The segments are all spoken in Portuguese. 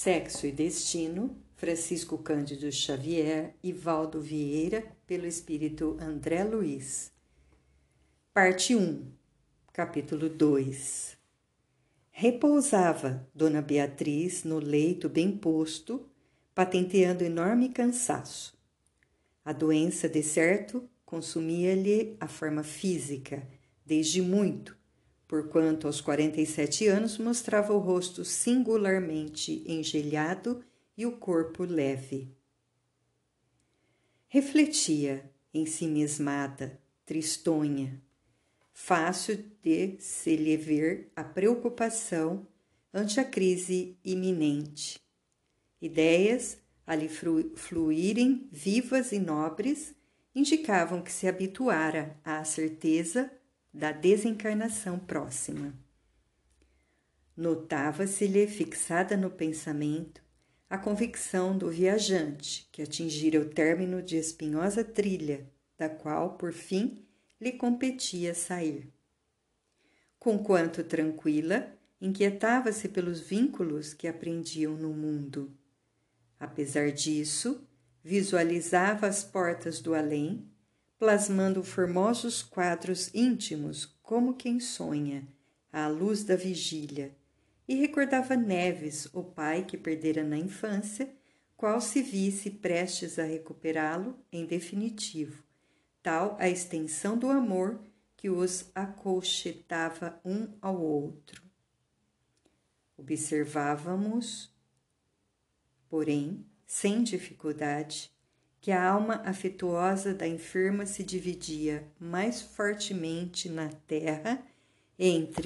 Sexo e Destino, Francisco Cândido Xavier e Valdo Vieira, pelo espírito André Luiz. Parte 1, capítulo 2. Repousava Dona Beatriz no leito bem posto, patenteando enorme cansaço. A doença, de certo, consumia-lhe a forma física, desde muito, porquanto aos 47 anos mostrava o rosto singularmente engelhado e o corpo leve. Refletia, em si mesmada, tristonha, fácil de se lhe ver a preocupação ante a crise iminente. Ideias, a lhe fluírem vivas e nobres, indicavam que se habituara à certeza da desencarnação próxima. Notava-se-lhe fixada no pensamento a convicção do viajante que atingira o término de espinhosa trilha, da qual, por fim, lhe competia sair. Conquanto tranquila, inquietava-se pelos vínculos que aprendiam no mundo. Apesar disso, visualizava as portas do além plasmando formosos quadros íntimos, como quem sonha, à luz da vigília, e recordava Neves, o pai que perdera na infância, qual se visse prestes a recuperá-lo em definitivo, tal a extensão do amor que os acolchetava um ao outro. Observávamos, porém, sem dificuldade, que a alma afetuosa da enferma se dividia mais fortemente na terra entre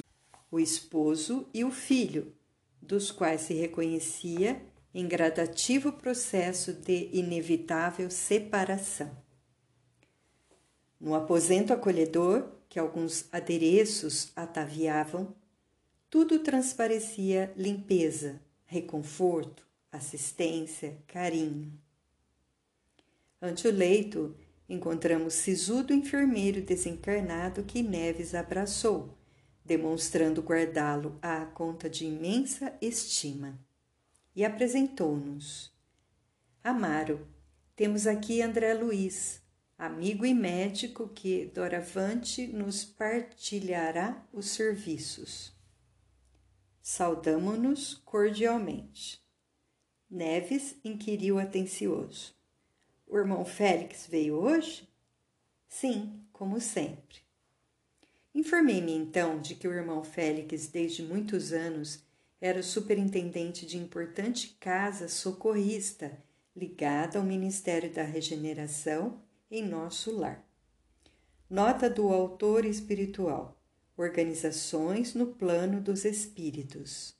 o esposo e o filho, dos quais se reconhecia em gradativo processo de inevitável separação. No aposento acolhedor, que alguns adereços ataviavam, tudo transparecia limpeza, reconforto, assistência, carinho. Ante o leito, encontramos sisudo enfermeiro desencarnado que Neves abraçou, demonstrando guardá-lo à conta de imensa estima. E apresentou-nos. Amaro, temos aqui André Luiz, amigo e médico que doravante nos partilhará os serviços. Saudamo-nos cordialmente. Neves inquiriu atencioso. O irmão Félix veio hoje? Sim, como sempre. Informei-me então de que o irmão Félix, desde muitos anos, era o superintendente de importante casa socorrista ligada ao Ministério da Regeneração em nosso lar. Nota do autor espiritual: Organizações no plano dos espíritos.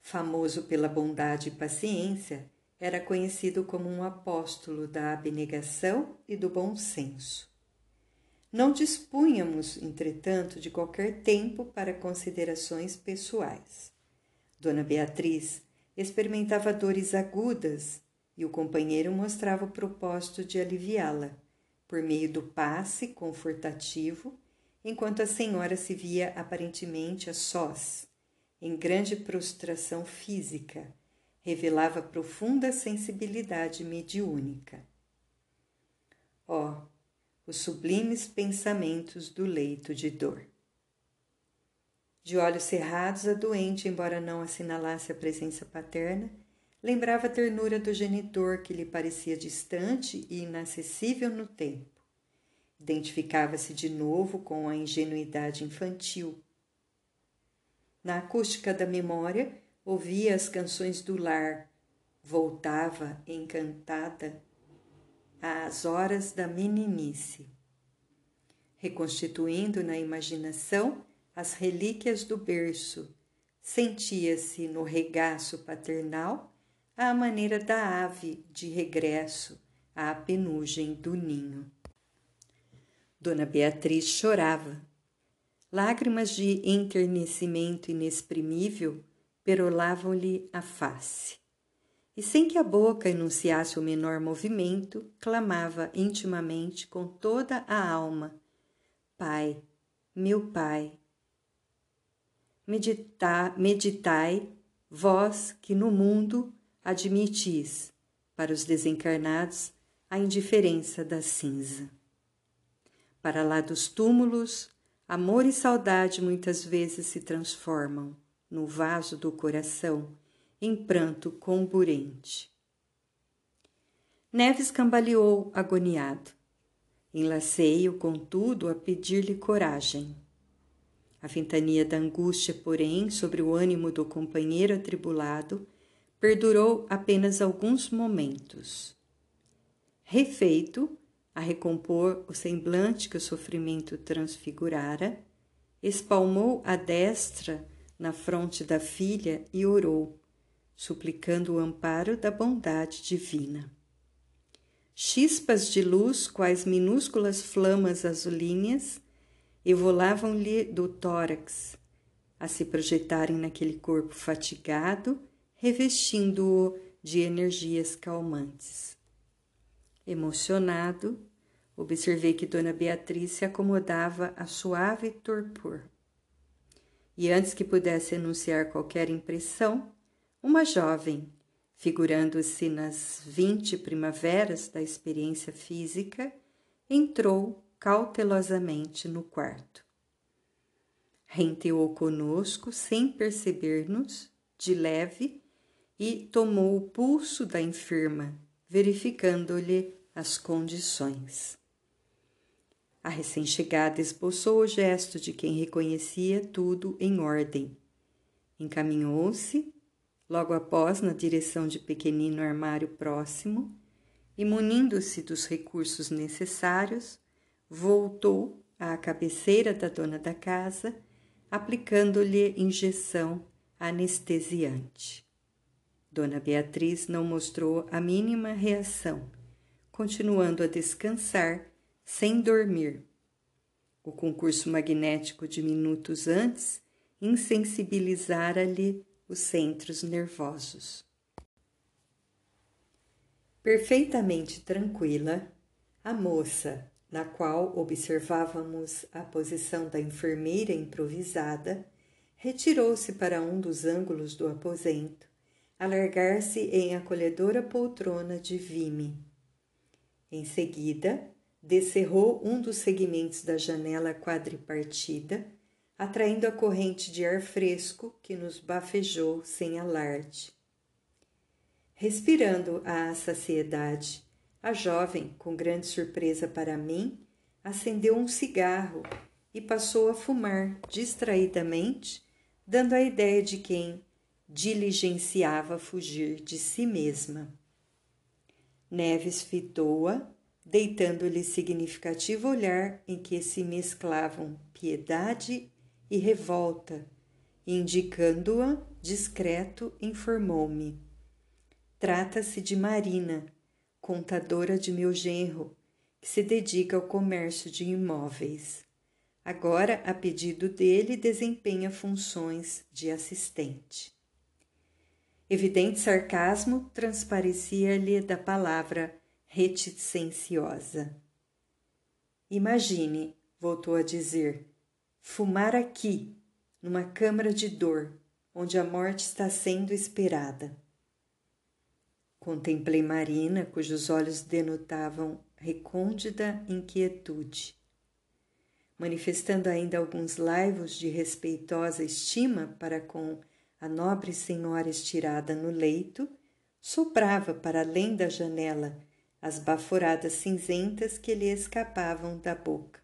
Famoso pela bondade e paciência, era conhecido como um apóstolo da abnegação e do bom senso. Não dispunhamos, entretanto, de qualquer tempo para considerações pessoais. Dona Beatriz experimentava dores agudas e o companheiro mostrava o propósito de aliviá-la, por meio do passe confortativo, enquanto a senhora se via aparentemente a sós, em grande prostração física revelava profunda sensibilidade mediúnica. Ó, oh, os sublimes pensamentos do leito de dor. De olhos cerrados, a doente, embora não assinalasse a presença paterna, lembrava a ternura do genitor que lhe parecia distante e inacessível no tempo. Identificava-se de novo com a ingenuidade infantil. Na acústica da memória, ouvia as canções do lar, voltava encantada às horas da meninice, reconstituindo na imaginação as relíquias do berço, sentia-se no regaço paternal à maneira da ave de regresso à penugem do ninho. Dona Beatriz chorava. Lágrimas de enternecimento inexprimível perolavam-lhe a face. E sem que a boca enunciasse o menor movimento, clamava intimamente com toda a alma: Pai, meu Pai. Medita, meditai vós que no mundo admitis, para os desencarnados, a indiferença da cinza. Para lá dos túmulos, amor e saudade muitas vezes se transformam no vaso do coração em pranto comburente. Neves cambaleou agoniado. Enlacei-o, contudo, a pedir-lhe coragem. A ventania da angústia, porém, sobre o ânimo do companheiro atribulado, perdurou apenas alguns momentos. Refeito, a recompor o semblante que o sofrimento transfigurara, espalmou a destra na fronte da filha e orou, suplicando o amparo da bondade divina. Chispas de luz, quais minúsculas flamas azulinhas, evolavam-lhe do tórax, a se projetarem naquele corpo fatigado, revestindo-o de energias calmantes. Emocionado, observei que Dona Beatriz se acomodava a suave torpor. E antes que pudesse anunciar qualquer impressão, uma jovem, figurando-se nas vinte primaveras da experiência física, entrou cautelosamente no quarto. Renteou conosco sem perceber-nos, de leve, e tomou o pulso da enferma, verificando-lhe as condições. A recém-chegada esboçou o gesto de quem reconhecia tudo em ordem. Encaminhou-se, logo após, na direção de pequenino armário próximo e, munindo-se dos recursos necessários, voltou à cabeceira da dona da casa, aplicando-lhe injeção anestesiante. Dona Beatriz não mostrou a mínima reação, continuando a descansar sem dormir. O concurso magnético de minutos antes insensibilizara-lhe os centros nervosos. Perfeitamente tranquila, a moça, na qual observávamos a posição da enfermeira improvisada, retirou-se para um dos ângulos do aposento, alargar-se em acolhedora poltrona de vime. Em seguida, descerrou um dos segmentos da janela quadripartida, atraindo a corrente de ar fresco que nos bafejou sem alarde. Respirando a saciedade, a jovem, com grande surpresa para mim, acendeu um cigarro e passou a fumar distraidamente, dando a ideia de quem diligenciava fugir de si mesma. Neves fitou-a deitando-lhe significativo olhar em que se mesclavam piedade e revolta, indicando-a discreto, informou-me. Trata-se de Marina, contadora de meu genro, que se dedica ao comércio de imóveis. Agora, a pedido dele, desempenha funções de assistente. Evidente sarcasmo transparecia-lhe da palavra reticenciosa. Imagine, voltou a dizer, fumar aqui, numa câmara de dor, onde a morte está sendo esperada. Contemplei Marina, cujos olhos denotavam recôndita inquietude. Manifestando ainda alguns laivos de respeitosa estima para com a nobre senhora estirada no leito, soprava para além da janela as baforadas cinzentas que lhe escapavam da boca.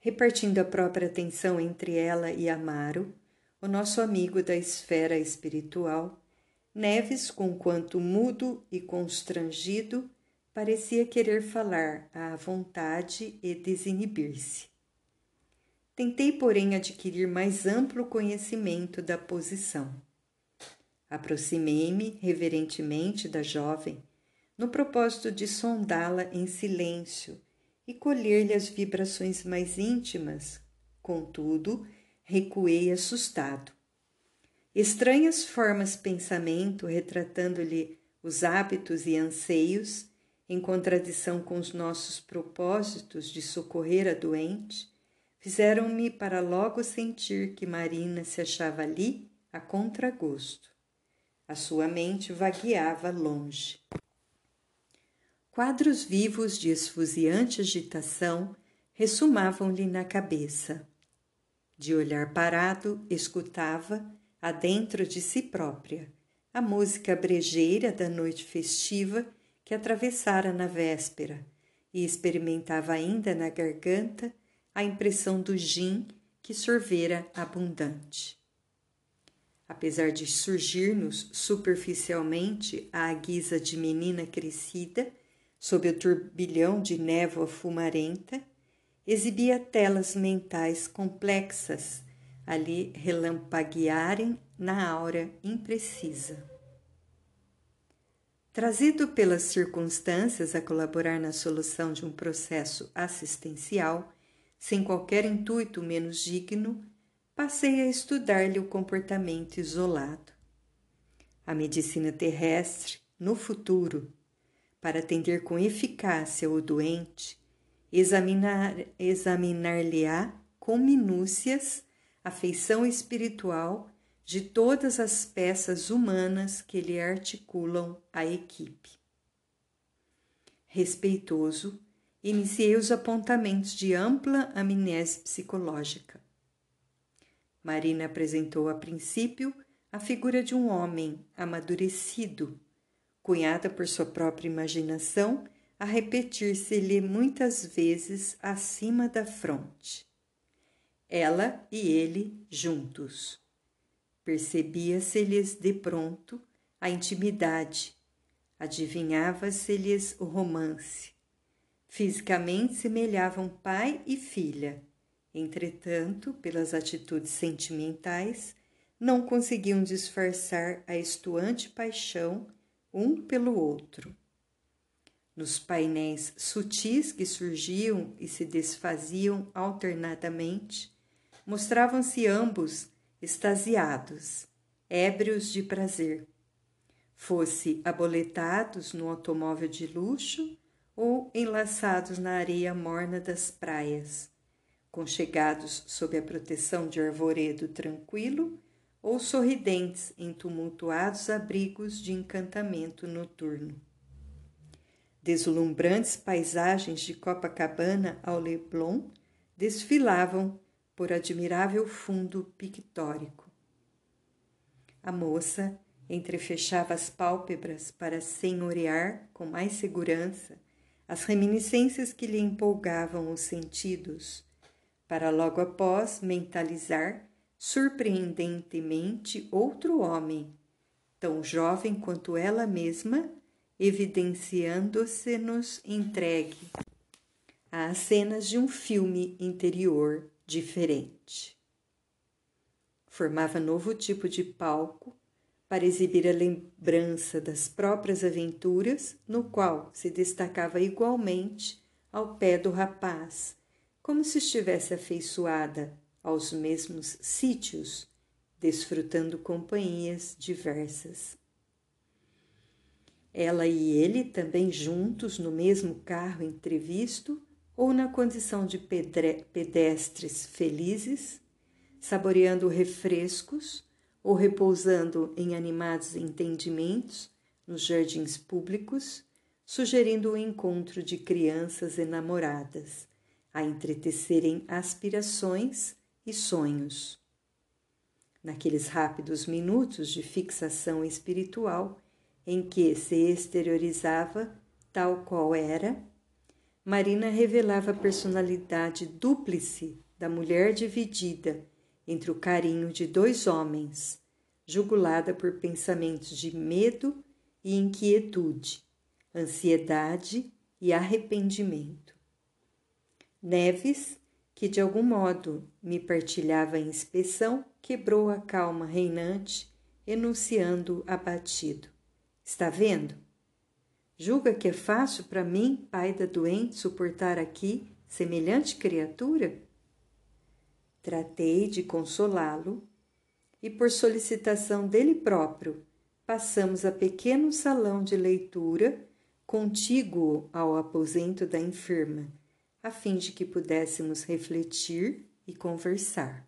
Repartindo a própria atenção entre ela e Amaro, o nosso amigo da esfera espiritual, Neves, conquanto mudo e constrangido, parecia querer falar à vontade e desinibir-se. Tentei, porém, adquirir mais amplo conhecimento da posição. Aproximei-me reverentemente da jovem no propósito de sondá-la em silêncio e colher-lhe as vibrações mais íntimas. Contudo, recuei assustado. Estranhas formas pensamento retratando-lhe os hábitos e anseios, em contradição com os nossos propósitos de socorrer a doente, fizeram-me para logo sentir que Marina se achava ali, a contragosto. A sua mente vagueava longe. Quadros vivos de esfuziante agitação ressumavam-lhe na cabeça. De olhar parado, escutava, adentro de si própria, a música brejeira da noite festiva que atravessara na véspera e experimentava ainda na garganta a impressão do gin que sorvera abundante. Apesar de surgir-nos superficialmente à guisa de menina crescida, sob o turbilhão de névoa fumarenta, exibia telas mentais complexas ali relampaguearem na aura imprecisa. Trazido pelas circunstâncias a colaborar na solução de um processo assistencial, sem qualquer intuito menos digno, passei a estudar-lhe o comportamento isolado. A medicina terrestre, no futuro, para atender com eficácia o doente, examinar-lhe-á examinar com minúcias a feição espiritual de todas as peças humanas que lhe articulam a equipe. Respeitoso, iniciei os apontamentos de ampla amnésia psicológica. Marina apresentou a princípio a figura de um homem amadurecido, cunhada por sua própria imaginação a repetir-se-lhe muitas vezes acima da fronte. Ela e ele juntos Percebia-se-lhes de pronto a intimidade, adivinhava-se-lhes o romance. Fisicamente semelhavam pai e filha, entretanto, pelas atitudes sentimentais, não conseguiam disfarçar a estuante paixão um pelo outro. Nos painéis sutis que surgiam e se desfaziam alternadamente, mostravam-se ambos extasiados, ébrios de prazer, fosse aboletados no automóvel de luxo ou enlaçados na areia morna das praias, conchegados sob a proteção de arvoredo tranquilo ou sorridentes em tumultuados abrigos de encantamento noturno. Deslumbrantes paisagens de Copacabana ao Leblon desfilavam por admirável fundo pictórico. A moça entrefechava as pálpebras para senhorear com mais segurança as reminiscências que lhe empolgavam os sentidos, para logo após mentalizar surpreendentemente outro homem, tão jovem quanto ela mesma, evidenciando-se-nos entregue às cenas de um filme interior diferente. Formava novo tipo de palco para exibir a lembrança das próprias aventuras, no qual se destacava igualmente ao pé do rapaz, como se estivesse afeiçoada aos mesmos sítios, desfrutando companhias diversas. Ela e ele também juntos no mesmo carro entrevisto ou na condição de pedestres felizes, saboreando refrescos ou repousando em animados entendimentos nos jardins públicos, sugerindo o encontro de crianças enamoradas, a entretecerem aspirações e sonhos. Naqueles rápidos minutos de fixação espiritual em que se exteriorizava tal qual era, Marina revelava a personalidade dúplice da mulher dividida entre o carinho de dois homens, jugulada por pensamentos de medo e inquietude, ansiedade e arrependimento. Neves, que de algum modo me partilhava a inspeção, quebrou a calma reinante, enunciando abatido: Está vendo? Julga que é fácil para mim, pai da doente, suportar aqui semelhante criatura? Tratei de consolá-lo e, por solicitação dele próprio, passamos a pequeno salão de leitura contíguo ao aposento da enferma, a fim de que pudéssemos refletir e conversar.